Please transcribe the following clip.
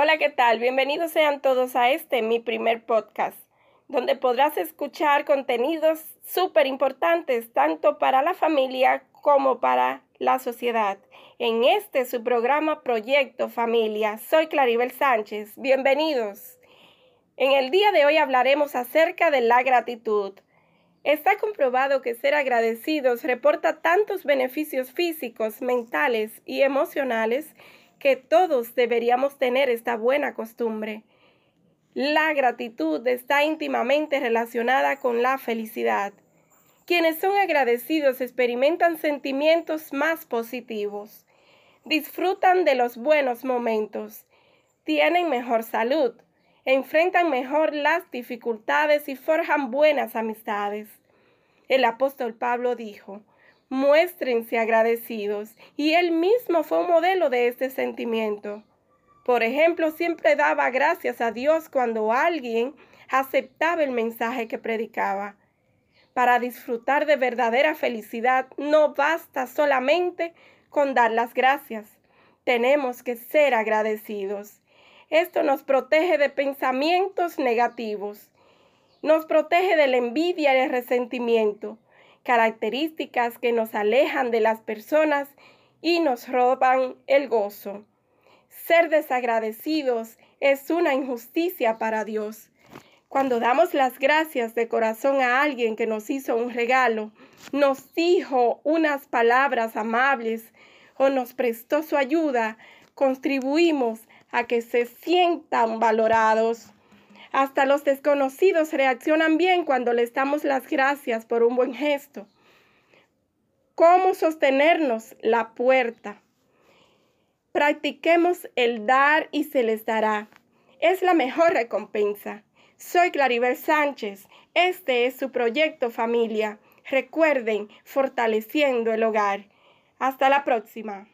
Hola, ¿qué tal? Bienvenidos sean todos a este, mi primer podcast, donde podrás escuchar contenidos súper importantes tanto para la familia como para la sociedad. En este su programa Proyecto Familia. Soy Claribel Sánchez. Bienvenidos. En el día de hoy hablaremos acerca de la gratitud. Está comprobado que ser agradecidos reporta tantos beneficios físicos, mentales y emocionales que todos deberíamos tener esta buena costumbre. La gratitud está íntimamente relacionada con la felicidad. Quienes son agradecidos experimentan sentimientos más positivos, disfrutan de los buenos momentos, tienen mejor salud, enfrentan mejor las dificultades y forjan buenas amistades. El apóstol Pablo dijo, muéstrense agradecidos. Y él mismo fue un modelo de este sentimiento. Por ejemplo, siempre daba gracias a Dios cuando alguien aceptaba el mensaje que predicaba. Para disfrutar de verdadera felicidad no basta solamente con dar las gracias. Tenemos que ser agradecidos. Esto nos protege de pensamientos negativos. Nos protege de la envidia y el resentimiento características que nos alejan de las personas y nos roban el gozo. Ser desagradecidos es una injusticia para Dios. Cuando damos las gracias de corazón a alguien que nos hizo un regalo, nos dijo unas palabras amables o nos prestó su ayuda, contribuimos a que se sientan valorados. Hasta los desconocidos reaccionan bien cuando les damos las gracias por un buen gesto. ¿Cómo sostenernos la puerta? Practiquemos el dar y se les dará. Es la mejor recompensa. Soy Claribel Sánchez. Este es su proyecto familia. Recuerden, fortaleciendo el hogar. Hasta la próxima.